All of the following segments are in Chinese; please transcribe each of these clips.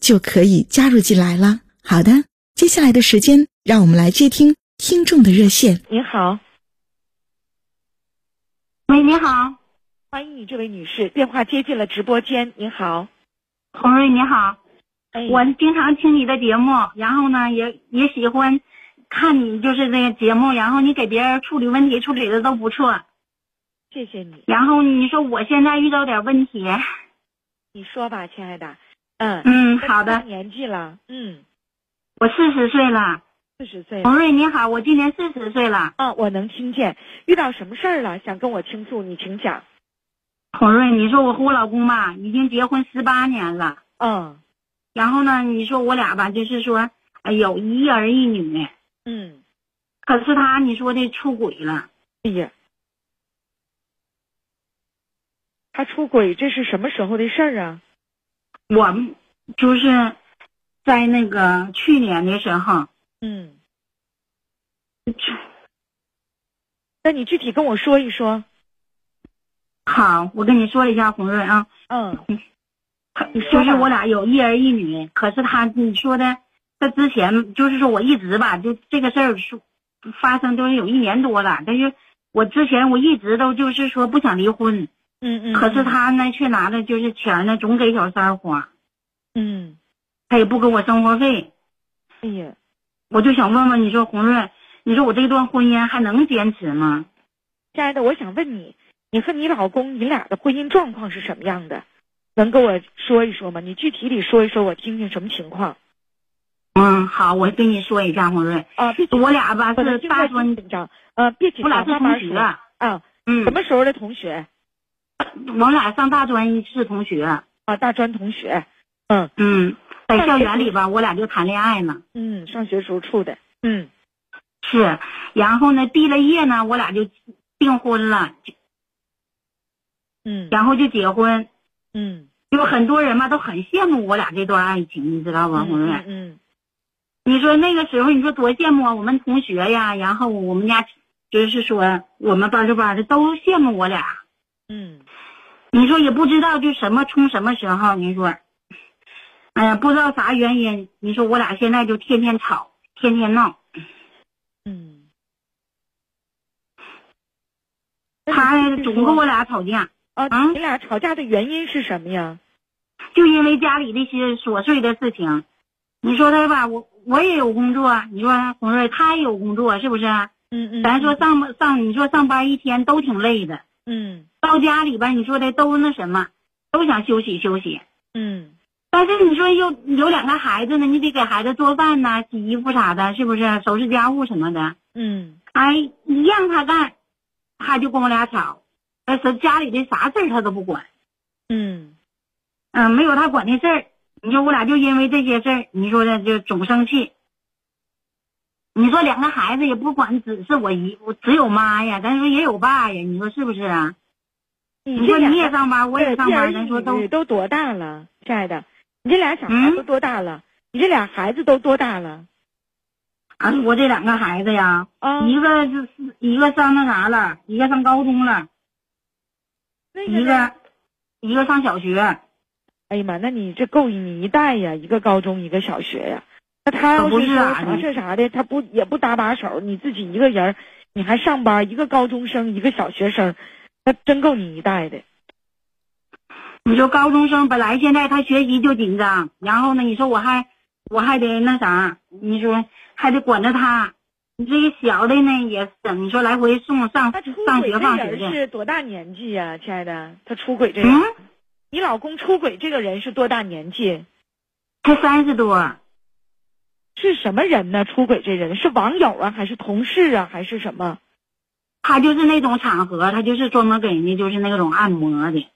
就可以加入进来了。好的，接下来的时间，让我们来接听听众的热线。你好，喂，你好，欢迎你这位女士，电话接进了直播间。你好，红瑞，你好，哎，我经常听你的节目，然后呢，也也喜欢。看你就是那个节目，然后你给别人处理问题处理的都不错，谢谢你。然后你说我现在遇到点问题，你说吧，亲爱的。嗯嗯，好的。年纪了，嗯，我四十岁了。四十岁。洪瑞你好，我今年四十岁了。嗯，我能听见。遇到什么事儿了？想跟我倾诉，你请讲。洪瑞，你说我和我老公吧，已经结婚十八年了。嗯。然后呢，你说我俩吧，就是说，哎有一儿一女。嗯，可是他你说的出轨了，哎呀，他出轨这是什么时候的事儿啊？我就是在那个去年的时候，嗯，那你具体跟我说一说。好，我跟你说一下，红瑞啊，嗯，就是我俩有一儿一女，可是他你说的。他之前，就是说我一直吧，就这个事儿是发生都是有一年多了，但是我之前我一直都就是说不想离婚，嗯嗯，可是他呢却拿的就是钱呢，总给小三花，嗯，他也不给我生活费，哎呀，我就想问问你说红润，你说我这段婚姻还能坚持吗？亲爱的，我想问你，你和你老公你俩的婚姻状况是什么样的？能跟我说一说吗？你具体里说一说，我听听什么情况。嗯，好，我跟你说一下，红瑞啊，我俩吧是大专紧张，呃，别紧张，我俩是同学啊，嗯，什么时候的同学？我俩上大专是同学啊，大专同学，嗯嗯，在校园里吧，我俩就谈恋爱呢，嗯，上学时候处的，嗯，是，然后呢，毕了业呢，我俩就订婚了，嗯，然后就结婚，嗯，有很多人嘛都很羡慕我俩这段爱情，你知道吧，红瑞？嗯。你说那个时候，你说多羡慕啊！我们同学呀，然后我们家就是说我们班这班的都羡慕我俩。嗯，你说也不知道就什么从什么时候，你说，哎呀，不知道啥原因。你说我俩现在就天天吵，天天闹。嗯，他总跟我俩吵架。啊，你俩吵架的原因是什么呀？就因为家里那些琐碎的事情。你说他吧，我。我也有工作，你说红瑞他也有工作，是不是？嗯嗯。咱说上上，你说上班一天都挺累的。嗯。到家里边，你说的都那什么，都想休息休息。嗯。但是你说有有两个孩子呢，你得给孩子做饭呐、洗衣服啥的，是不是？收拾家务什么的。嗯。哎，一让他干，他就跟我俩吵。但是家里的啥事儿他都不管。嗯。嗯，没有他管的事儿。你说我俩就因为这些事儿，你说的就总生气。你说两个孩子也不管，只是我一我只有妈呀，咱说也有爸呀，你说是不是啊？你说你也上班，我也上班，咱说都都多大了，亲爱的？你这俩小孩都多大了？你这俩孩子都多大了？啊，我这两个孩子呀，一个是一个上那啥了，一个上高中了，一个一个上小学。哎呀妈，那你这够你一代呀！一个高中，一个小学呀。那他要是说啥事啥的，他不也不搭把手？你自己一个人，你还上班，一个高中生，一个小学生，那真够你一代的。你说高中生本来现在他学习就紧张，然后呢，你说我还我还得那啥，你说还得管着他。你这个小的呢也是，你说来回送上上学放学的。是多大年纪呀，亲爱的？他出轨这嗯，你老公出轨这个人是多大年纪？才三十多。是什么人呢？出轨这人是网友啊，还是同事啊，还是什么？他就是那种场合，他就是专门给人家就是那种按摩的。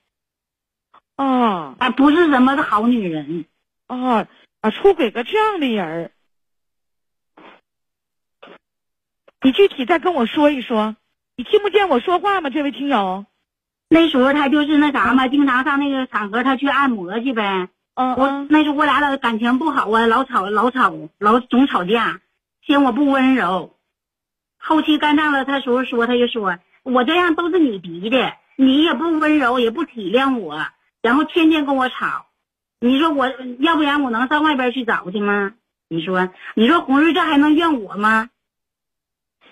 哦，哎，不是什么好女人。哦，啊，出轨个这样的人。你具体再跟我说一说，你听不见我说话吗？这位听友，那时候他就是那啥嘛，经常上那个场合，他去按摩去呗。嗯我那时候我俩的感情不好啊，老吵老吵老总吵架，嫌我不温柔。后期干仗了，他时候说他就说我这样都是你逼的，你也不温柔也不体谅我，然后天天跟我吵。你说我要不然我能上外边去找去吗？你说你说红瑞这还能怨我吗？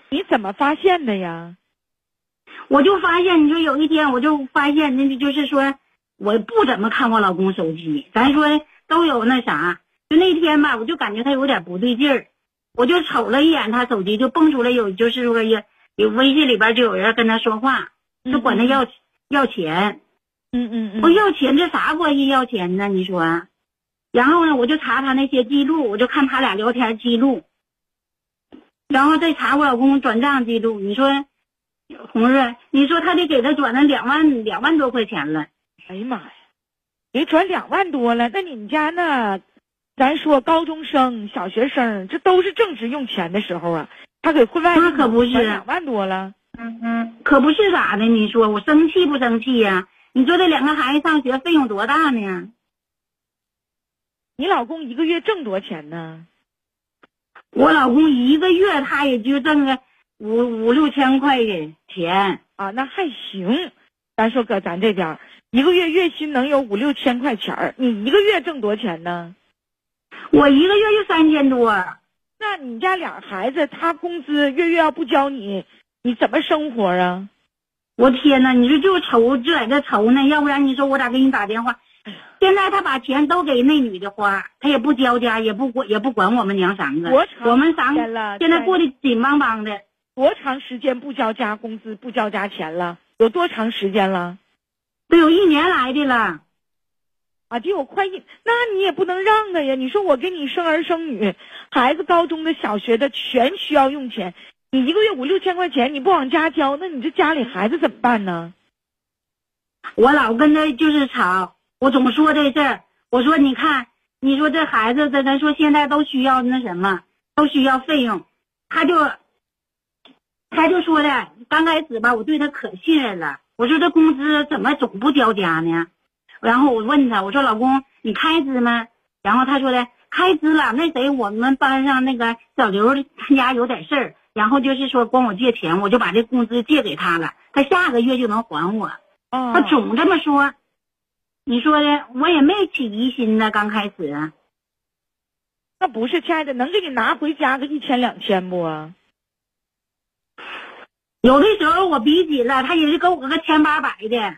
你怎么发现的呀？我就发现，你说有一天我就发现，那就是说，我不怎么看我老公手机。咱说都有那啥，就那天吧，我就感觉他有点不对劲儿，我就瞅了一眼他手机，就蹦出来有，就是说有有微信里边就有人跟他说话，就管他要要钱。嗯嗯嗯。我要钱这啥关系？要钱呢？你说？然后呢，我就查他那些记录，我就看他俩聊天记录。然后再查我老公转账记录，你说，红瑞，你说他得给他转了两万两万多块钱了。哎呀妈呀，给转两万多了，那你们家那，咱说高中生、小学生，这都是正值用钱的时候啊。他给婚外那可不是两万多了。嗯嗯，可不是咋的？你说我生气不生气呀？你说这两个孩子上学费用多大呢？你老公一个月挣多少钱呢？我老公一个月他也就挣个五五六千块钱啊，那还行。咱说搁咱这边，一个月月薪能有五六千块钱儿，你一个月挣多少钱呢？我一个月就三千多。那你家俩孩子，他工资月月要不交你，你怎么生活啊？我天哪，你说就愁就在这愁呢，要不然你说我咋给你打电话？现在他把钱都给那女的花，他也不交家，也不管也不管我们娘三个。我们三个现在过得紧邦邦的。多长时间不交家工资、不交家钱了？有多长时间了？都有一年来的了。啊，就有快一，那你也不能让他呀！你说我给你生儿生女，孩子高中的、小学的全需要用钱，你一个月五六千块钱你不往家交，那你这家里孩子怎么办呢？我老跟他就是吵。我总说这事儿，我说你看，你说这孩子，咱咱说现在都需要那什么，都需要费用，他就，他就说的，刚开始吧，我对他可信任了。我说这工资怎么总不交家呢？然后我问他，我说老公，你开支吗？然后他说的开支了。那谁，我们班上那个小刘他家有点事儿，然后就是说管我借钱，我就把这工资借给他了，他下个月就能还我。他总这么说。你说的，我也没起疑心呢。刚开始，那不是，亲爱的，能给你拿回家个一千两千不？有的时候我逼紧了，他也是给我个千八百的。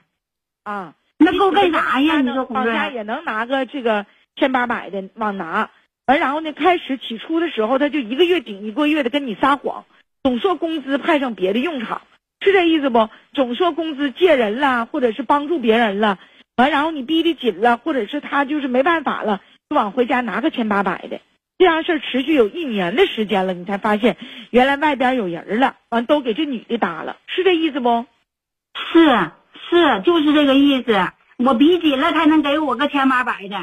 啊，那够干啥呀？你说往家也能拿个这个千八百的往拿，完然后呢，开始起初的时候，他就一个月顶一个月的跟你撒谎，总说工资派上别的用场，是这意思不？总说工资借人了，或者是帮助别人了。完，然后你逼得紧了，或者是他就是没办法了，就往回家拿个千八百的，这样事儿持续有一年的时间了，你才发现原来外边有人了，完都给这女的搭了，是这意思不？是是，就是这个意思。我逼紧了才能给我个千八百的，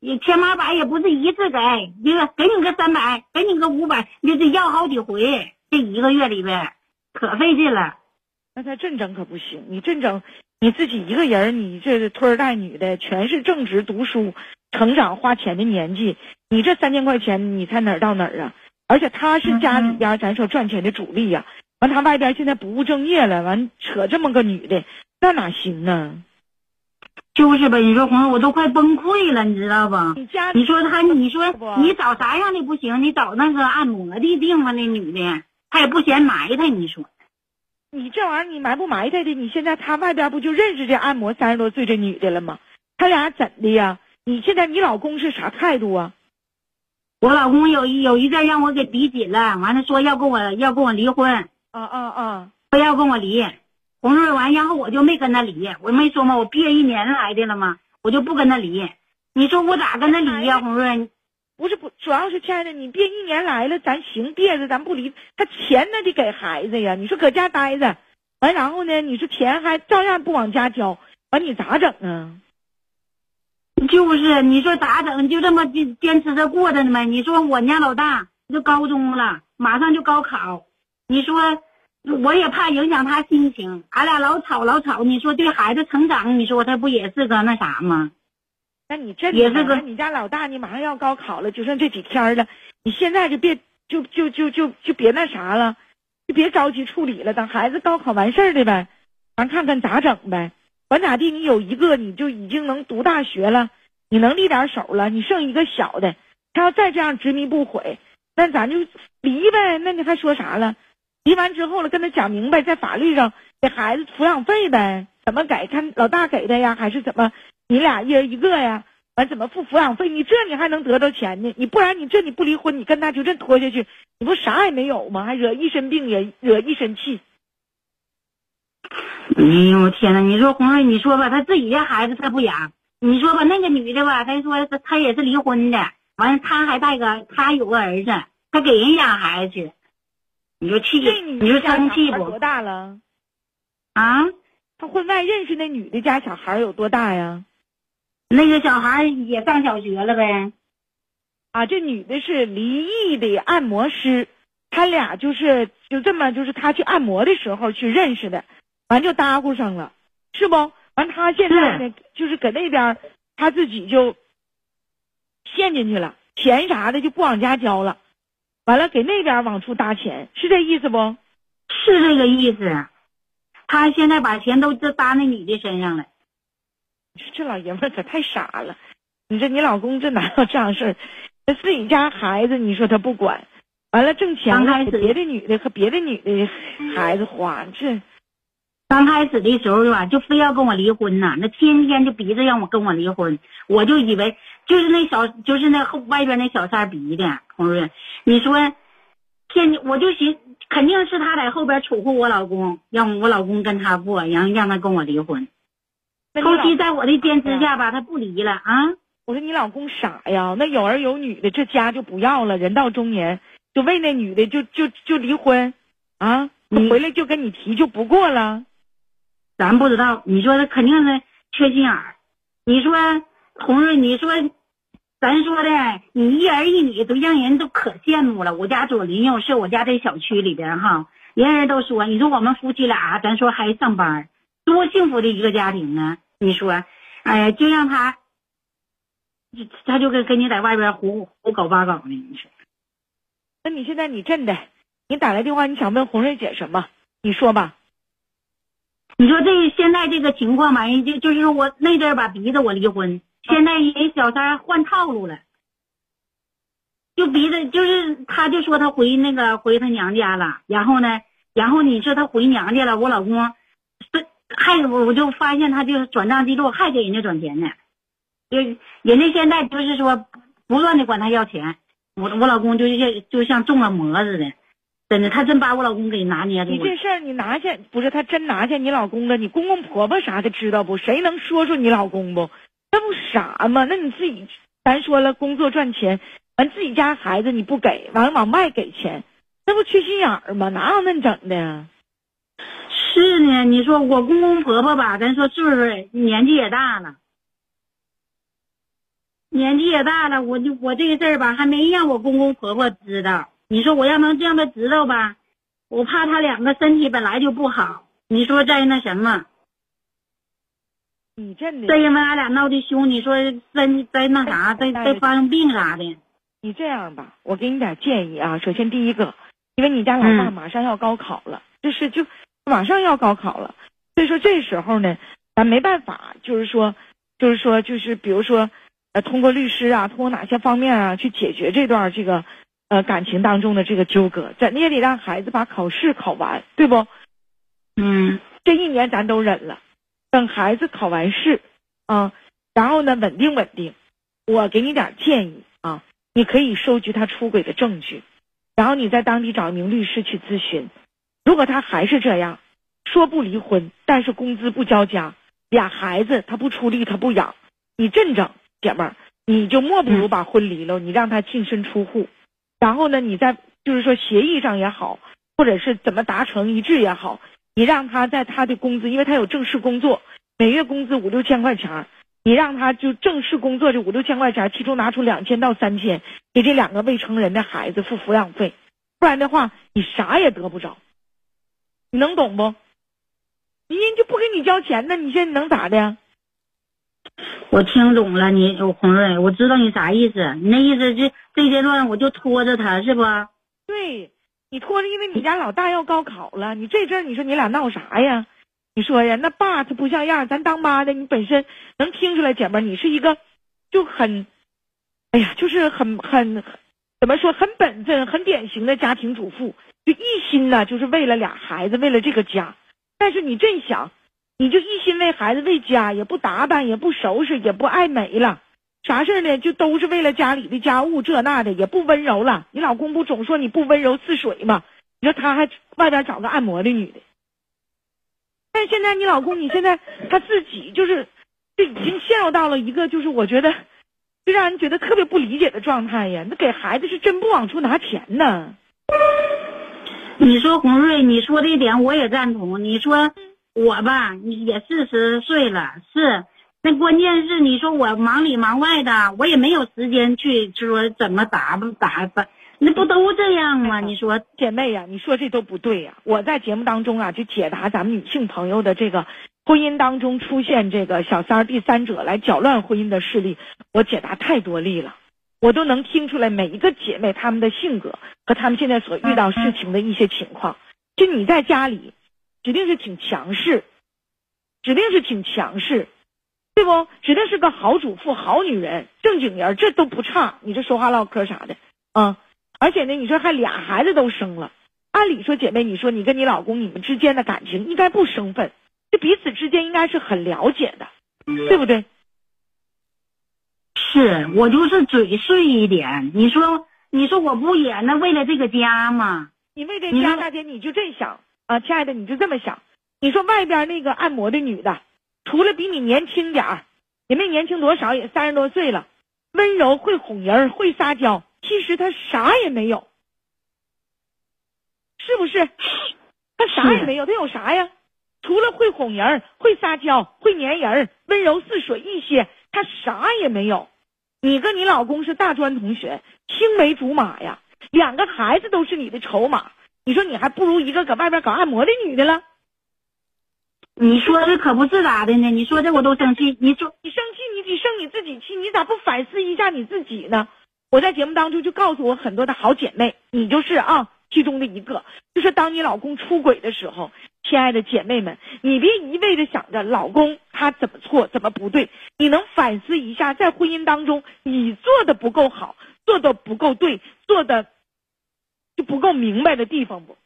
也千八百也不是一次给，一个给你个三百，给你个五百，你得要好几回，这一个月里边可费劲了。那他这整可不行，你这整。你自己一个人，你这拖儿带女的，全是正直读书、成长、花钱的年纪，你这三千块钱，你才哪儿到哪儿啊？而且他是家里边咱说赚钱的主力呀，完他外边现在不务正业了，完扯这么个女的，那哪行呢？就是呗，你说红，我都快崩溃了，你知道不？你家，你说他，你说你找啥样的不行？你找那个按摩的地方那女的，她也不嫌埋汰，你说。你这玩意儿你埋不埋汰的？你现在他外边不就认识这按摩三十多岁这女的了吗？他俩怎的呀？你现在你老公是啥态度啊？我老公有一有一阵让我给逼紧了，完了说要跟我要跟我离婚。啊啊啊！说要跟我离，红瑞完，然后我就没跟他离。我没说嘛？我憋一年来的了嘛？我就不跟他离。你说我咋跟他离呀？红瑞，不是不，主要是亲爱的，你憋一年来了，咱行憋着，咱不离。他钱那得给孩子呀。你说搁家待着，完然后呢？你说钱还照样不往家交，完你咋整啊？就是你说咋整？就这么坚坚持着过着呢呗？你说我家老大就高中了，马上就高考，你说我也怕影响他心情，俺俩老吵老吵。你说对孩子成长，你说他不也是个那啥吗？那你这也是个你家老大，你马上要高考了，就剩这几天了，你现在就别就就就就就别那啥了，就别着急处理了，等孩子高考完事儿的呗，咱看看咋整呗。管咋地，你有一个你就已经能读大学了，你能立点手了，你剩一个小的，他要再这样执迷不悔，那咱就离呗。那你还说啥了？离完之后了，跟他讲明白，在法律上给孩子抚养费呗，怎么给？看老大给的呀，还是怎么？你俩一人一个呀？完怎么付抚养费？你这你还能得到钱呢？你不然你这你不离婚，你跟他就这拖下去，你不啥也没有吗？还惹一身病，也惹一身气。哎呦我天呐，你说红瑞，你说吧，他自己家孩子他不养，你说吧，那个女的吧，她说他他也是离婚的，完了他还带个他有个儿子，他给人养孩子去，你说气，你说生气不？多大了？啊？他婚外认识那女的家小孩有多大呀？那个小孩也上小学了呗。啊，这女的是离异的按摩师，他俩就是就这么就是他去按摩的时候去认识的。完就搭呼上了，是不？完他现在呢，就是搁那边，他自己就陷进去了，钱啥的就不往家交了，完了给那边往出搭钱，是这意思不？是这个意思。他现在把钱都都搭那女的身上了。这老爷们可太傻了！你说你老公这哪有这样事儿？他自己家孩子，你说他不管，完了挣钱了给别的女的和别的女的孩子花，这。刚开始的时候吧，就非要跟我离婚呐，那天天就逼着让我跟我离婚，我就以为就是那小，就是那后外边那小三逼的。红润，你说，天，我就寻肯定是他在后边储户我老公，让我老公跟他过，然后让他跟我离婚。后期在我的坚持下吧，他不离了啊。我说你老公傻呀，那有儿有女的，这家就不要了，人到中年就为那女的就就就离婚啊？回来就跟你提就不过了。咱不知道，你说他肯定是缺心眼儿。你说红瑞，你说咱说的，你一儿一女都让人都可羡慕了。我家左邻右舍，我家这小区里边哈，人人都说，你说我们夫妻俩，咱说还上班，多幸福的一个家庭啊！你说，哎呀，就让他，他就跟跟你在外边胡胡搞八搞的，你说。那你现在你真的，你打来电话，你想问红瑞姐什么？你说吧。你说这现在这个情况吧，人就就是我那阵儿吧逼着我离婚，现在人小三换套路了，就逼着就是他就说他回那个回他娘家了，然后呢，然后你说他回娘家了，我老公，这还我我就发现他就是转账记录还给人家转钱呢，就人家现在就是说不断的管他要钱，我我老公就像就像中了魔似的。真的，他真把我老公给拿捏住了。你这事儿，你拿下不是他真拿下你老公了？你公公婆婆啥的知道不？谁能说说你老公不？那不傻吗？那你自己，咱说了，工作赚钱，完自己家孩子你不给，完了往外给钱，那不缺心眼儿吗？哪有那整的？是呢，你说我公公婆婆吧，咱说岁数年纪也大了，年纪也大了，我就我这个事儿吧，还没让我公公婆婆知道。你说我要能让他知道吧，我怕他两个身体本来就不好。你说在那什么，你这再因为俺俩闹的凶，你说再再那啥，再再发生病啥的。你这样吧，我给你点建议啊。首先第一个，因为你家老大马上要高考了，就是就马上要高考了，所以说这时候呢，咱没办法，就是说，就是说，就是比如说，呃，通过律师啊，通过哪些方面啊，去解决这段这个。呃，感情当中的这个纠葛，咱也得让孩子把考试考完，对不？嗯，这一年咱都忍了，等孩子考完试，啊，然后呢，稳定稳定。我给你点建议啊，你可以收集他出轨的证据，然后你在当地找一名律师去咨询。如果他还是这样，说不离婚，但是工资不交家，俩孩子他不出力，他不养，你真整，姐们儿，你就莫不如把婚离了，你让他净身出户，然后呢，你在就是说协议上也好，或者是怎么达成一致也好，你让他在他的工资，因为他有正式工作，每月工资五六千块钱。你让他就正式工作这五六千块钱，其中拿出两千到三千给这两个未成人的孩子付抚养费，不然的话你啥也得不着。你能懂不？人家就不给你交钱呢，你现在能咋的？我听懂了，你我红瑞，我知道你啥意思。你那意思这这阶段我就拖着他是不？对，你拖着，因为你家老大要高考了，你这阵你说你俩闹啥呀？你说呀，那爸他不像样，咱当妈的，你本身能听出来，姐妹，你是一个就很，哎呀，就是很很怎么说，很本分、很典型的家庭主妇，就一心呢，就是为了俩孩子，为了这个家。但是你真想，你就一心为孩子、为家，也不打扮，也不收拾，也不爱美了，啥事呢？就都是为了家里的家务这那的，也不温柔了。你老公不总说你不温柔似水吗？你说他还外边找个按摩的女的。但现在你老公，你现在他自己就是，就已经陷入到了一个就是我觉得，就让人觉得特别不理解的状态呀。那给孩子是真不往出拿钱呢。你说红瑞，你说这点我也赞同。你说我吧，也四十岁了，是。那关键是你说我忙里忙外的，我也没有时间去说怎么打不打扮。那不都这样吗？你说 姐妹呀，你说这都不对呀！我在节目当中啊，就解答咱们女性朋友的这个婚姻当中出现这个小三儿、第三者来搅乱婚姻的事例，我解答太多例了，我都能听出来每一个姐妹她们的性格和她们现在所遇到事情的一些情况。就你在家里，指定是挺强势，指定是挺强势，对不？指定是个好主妇、好女人、正经人，这都不差。你这说话唠嗑啥的啊？而且呢，你说还俩孩子都生了，按理说姐妹，你说你跟你老公你们之间的感情应该不生分，这彼此之间应该是很了解的，对不对？是我就是嘴碎一点，你说你说我不也那为了这个家吗？你为这家大姐你就这想啊，亲爱的你就这么想，你说外边那个按摩的女的，除了比你年轻点儿，也没年轻多少，也三十多岁了，温柔会哄人，会撒娇。其实她啥也没有，是不是？她啥也没有，她有啥呀？除了会哄人、会撒娇、会粘人、温柔似水一些，她啥也没有。你跟你老公是大专同学，青梅竹马呀，两个孩子都是你的筹码。你说你还不如一个搁外边搞按摩的女的了。你说这可不是咋的呢？你说这我都生气。你说你生气，你得生你自己气，你咋不反思一下你自己呢？我在节目当中就告诉我很多的好姐妹，你就是啊其中的一个。就是当你老公出轨的时候，亲爱的姐妹们，你别一味的想着老公他怎么错怎么不对，你能反思一下，在婚姻当中你做的不够好，做的不够对，做的不够明白的地方不？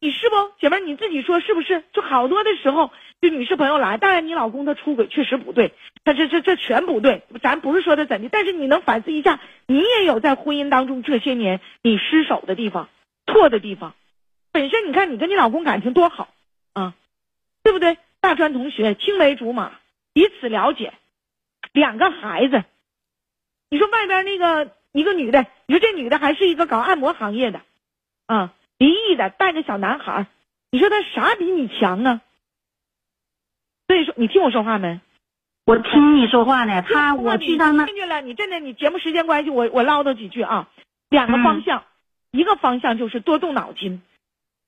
你是不姐妹你自己说是不是？就好多的时候，就女士朋友来，当然你老公他出轨确实不对，他这这这全不对，咱不是说他怎的，但是你能反思一下，你也有在婚姻当中这些年你失手的地方、错的地方。本身你看你跟你老公感情多好啊，对不对？大专同学，青梅竹马，彼此了解，两个孩子。你说外边那个一个女的，你说这女的还是一个搞按摩行业的，啊。离异的带个小男孩，你说她啥比你强啊？所以说，你听我说话没？我听你说话呢。他我去他那听见了。你真的，你节目时间关系，我我唠叨几句啊。两个方向，一个方向就是多动脑筋，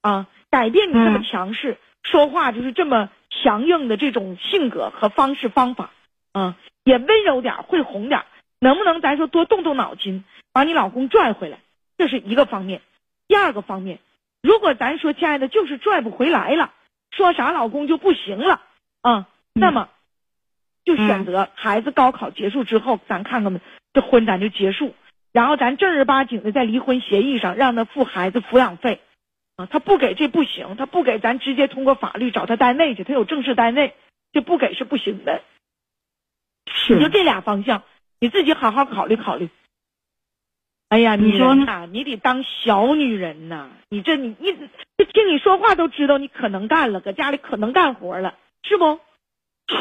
啊，改变你这么强势说话就是这么强硬的这种性格和方式方法，啊，也温柔点，会哄点，能不能咱说多动动脑筋，把你老公拽回来？这是一个方面。第二个方面，如果咱说亲爱的，就是拽不回来了，说啥老公就不行了啊，那么就选择孩子高考结束之后，咱看看这婚咱就结束，然后咱正儿八经的在离婚协议上让他付孩子抚养费啊，他不给这不行，他不给咱直接通过法律找他单位去，他有正式单位，这不给是不行的。是，就这俩方向，你自己好好考虑考虑。哎呀，你说呢？你得当小女人呐！你这你你这听你说话都知道你可能干了，搁家里可能干活了，是不？是。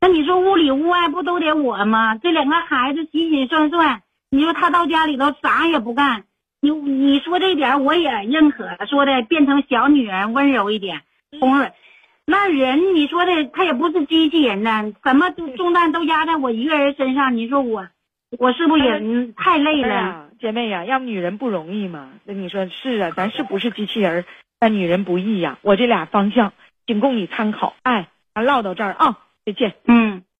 那你说屋里屋外不都得我吗？这两个孩子洗洗涮涮，你说他到家里头啥也不干，你你说这点我也认可，说的变成小女人温柔一点，红润。那人你说的他也不是机器人呢，怎么重担都压在我一个人身上，你说我。我是不是也太累了，姐妹呀？要么女人不容易嘛？那你说是啊？咱是不是机器人？但女人不易呀。我这俩方向仅供你参考。哎，咱唠到这儿啊，再见。嗯。